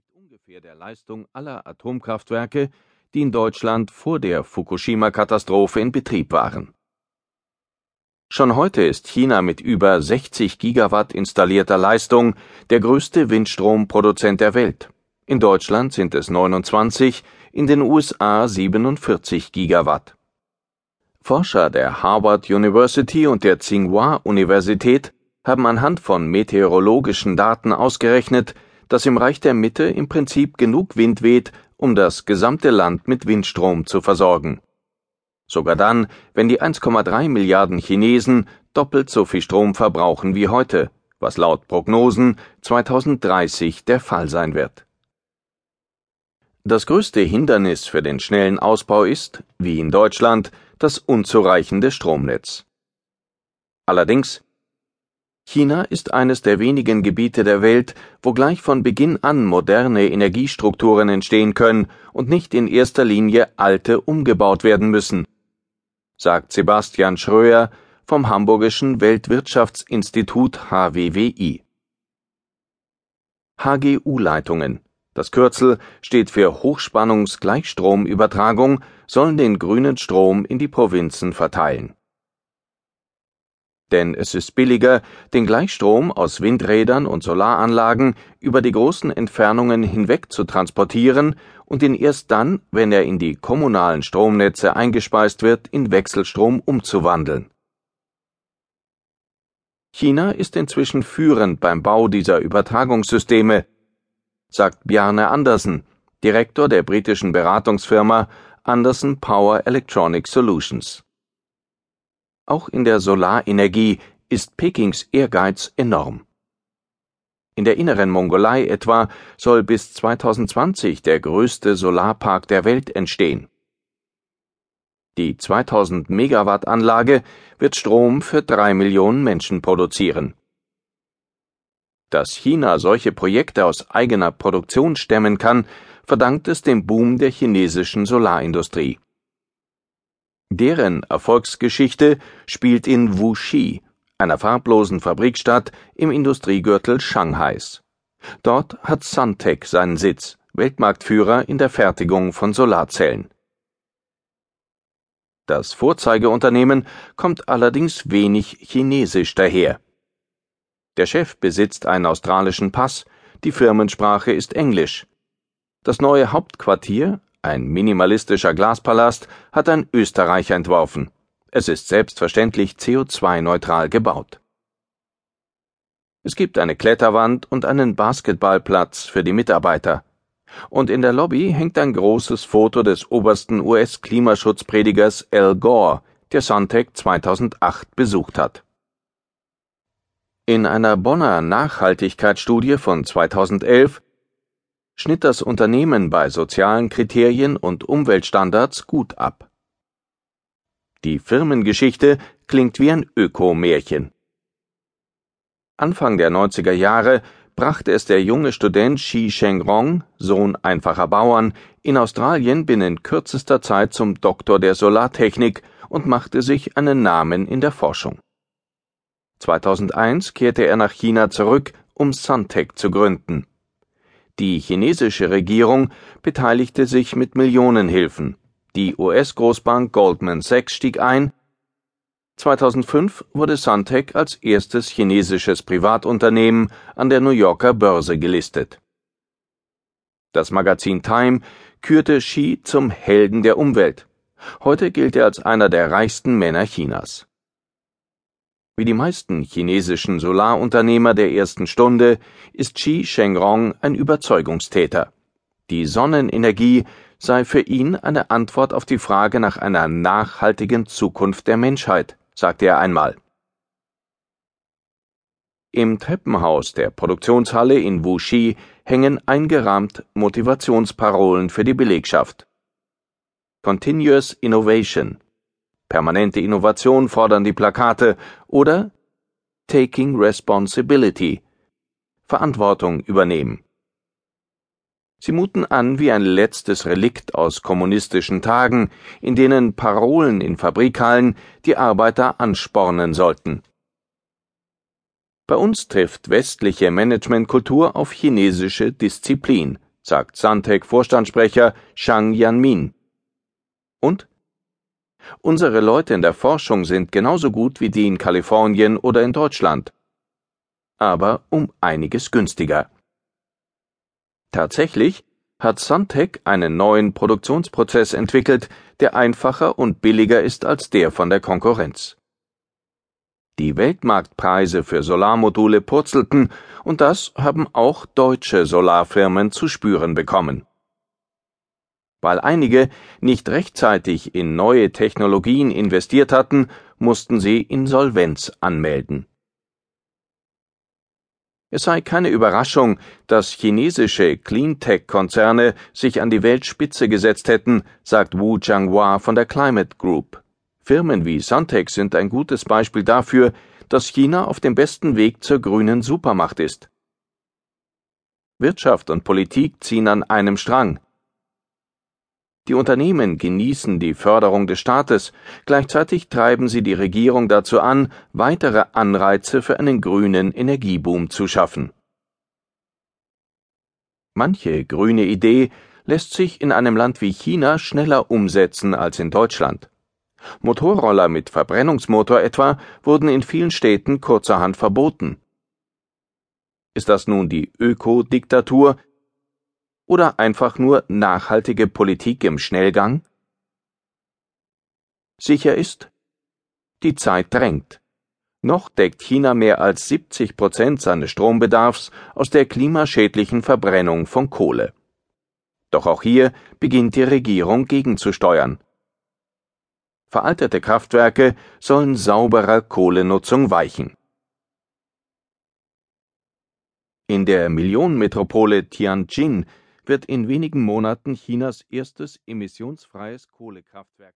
entspricht ungefähr der Leistung aller Atomkraftwerke, die in Deutschland vor der Fukushima-Katastrophe in Betrieb waren. Schon heute ist China mit über 60 Gigawatt installierter Leistung der größte Windstromproduzent der Welt. In Deutschland sind es 29, in den USA 47 Gigawatt. Forscher der Harvard University und der Tsinghua Universität haben anhand von meteorologischen Daten ausgerechnet, dass im Reich der Mitte im Prinzip genug Wind weht, um das gesamte Land mit Windstrom zu versorgen. Sogar dann, wenn die 1,3 Milliarden Chinesen doppelt so viel Strom verbrauchen wie heute, was laut Prognosen 2030 der Fall sein wird. Das größte Hindernis für den schnellen Ausbau ist, wie in Deutschland, das unzureichende Stromnetz. Allerdings China ist eines der wenigen Gebiete der Welt, wo gleich von Beginn an moderne Energiestrukturen entstehen können und nicht in erster Linie alte umgebaut werden müssen, sagt Sebastian Schröer vom Hamburgischen Weltwirtschaftsinstitut HWWI. HGU-Leitungen, das Kürzel steht für Hochspannungsgleichstromübertragung, sollen den grünen Strom in die Provinzen verteilen denn es ist billiger, den Gleichstrom aus Windrädern und Solaranlagen über die großen Entfernungen hinweg zu transportieren und ihn erst dann, wenn er in die kommunalen Stromnetze eingespeist wird, in Wechselstrom umzuwandeln. China ist inzwischen führend beim Bau dieser Übertragungssysteme, sagt Bjarne Andersen, Direktor der britischen Beratungsfirma Anderson Power Electronic Solutions. Auch in der Solarenergie ist Pekings Ehrgeiz enorm. In der inneren Mongolei etwa soll bis 2020 der größte Solarpark der Welt entstehen. Die 2000 Megawatt Anlage wird Strom für drei Millionen Menschen produzieren. Dass China solche Projekte aus eigener Produktion stemmen kann, verdankt es dem Boom der chinesischen Solarindustrie. Deren Erfolgsgeschichte spielt in Wuxi, einer farblosen Fabrikstadt im Industriegürtel Shanghais. Dort hat Suntech seinen Sitz, Weltmarktführer in der Fertigung von Solarzellen. Das Vorzeigeunternehmen kommt allerdings wenig chinesisch daher. Der Chef besitzt einen australischen Pass, die Firmensprache ist Englisch. Das neue Hauptquartier, ein minimalistischer Glaspalast hat ein Österreicher entworfen. Es ist selbstverständlich CO2-neutral gebaut. Es gibt eine Kletterwand und einen Basketballplatz für die Mitarbeiter. Und in der Lobby hängt ein großes Foto des obersten US-Klimaschutzpredigers Al Gore, der Suntec 2008 besucht hat. In einer Bonner Nachhaltigkeitsstudie von 2011 schnitt das Unternehmen bei sozialen Kriterien und Umweltstandards gut ab. Die Firmengeschichte klingt wie ein Öko-Märchen. Anfang der 90er Jahre brachte es der junge Student Xi Shengrong, Sohn einfacher Bauern, in Australien binnen kürzester Zeit zum Doktor der Solartechnik und machte sich einen Namen in der Forschung. 2001 kehrte er nach China zurück, um Suntech zu gründen. Die chinesische Regierung beteiligte sich mit Millionenhilfen. Die US-Großbank Goldman Sachs stieg ein. 2005 wurde Suntec als erstes chinesisches Privatunternehmen an der New Yorker Börse gelistet. Das Magazin Time kürte Xi zum Helden der Umwelt. Heute gilt er als einer der reichsten Männer Chinas. Wie die meisten chinesischen Solarunternehmer der ersten Stunde ist Xi Shengrong ein Überzeugungstäter. Die Sonnenenergie sei für ihn eine Antwort auf die Frage nach einer nachhaltigen Zukunft der Menschheit, sagte er einmal. Im Treppenhaus der Produktionshalle in Wuxi hängen eingerahmt Motivationsparolen für die Belegschaft. Continuous Innovation Permanente Innovation fordern die Plakate oder Taking Responsibility Verantwortung übernehmen. Sie muten an wie ein letztes Relikt aus kommunistischen Tagen, in denen Parolen in Fabrikhallen die Arbeiter anspornen sollten. Bei uns trifft westliche Managementkultur auf chinesische Disziplin, sagt Suntec-Vorstandssprecher Shang Yanmin. Und? Unsere Leute in der Forschung sind genauso gut wie die in Kalifornien oder in Deutschland. Aber um einiges günstiger. Tatsächlich hat Suntec einen neuen Produktionsprozess entwickelt, der einfacher und billiger ist als der von der Konkurrenz. Die Weltmarktpreise für Solarmodule purzelten, und das haben auch deutsche Solarfirmen zu spüren bekommen. Weil einige nicht rechtzeitig in neue Technologien investiert hatten, mussten sie Insolvenz anmelden. Es sei keine Überraschung, dass chinesische Cleantech-Konzerne sich an die Weltspitze gesetzt hätten, sagt Wu Changhua von der Climate Group. Firmen wie Suntec sind ein gutes Beispiel dafür, dass China auf dem besten Weg zur grünen Supermacht ist. Wirtschaft und Politik ziehen an einem Strang. Die Unternehmen genießen die Förderung des Staates, gleichzeitig treiben sie die Regierung dazu an, weitere Anreize für einen grünen Energieboom zu schaffen. Manche grüne Idee lässt sich in einem Land wie China schneller umsetzen als in Deutschland. Motorroller mit Verbrennungsmotor etwa wurden in vielen Städten kurzerhand verboten. Ist das nun die Ökodiktatur, oder einfach nur nachhaltige Politik im Schnellgang? Sicher ist, die Zeit drängt. Noch deckt China mehr als 70 Prozent seines Strombedarfs aus der klimaschädlichen Verbrennung von Kohle. Doch auch hier beginnt die Regierung gegenzusteuern. Veraltete Kraftwerke sollen sauberer Kohlenutzung weichen. In der Millionenmetropole Tianjin wird in wenigen Monaten Chinas erstes emissionsfreies Kohlekraftwerk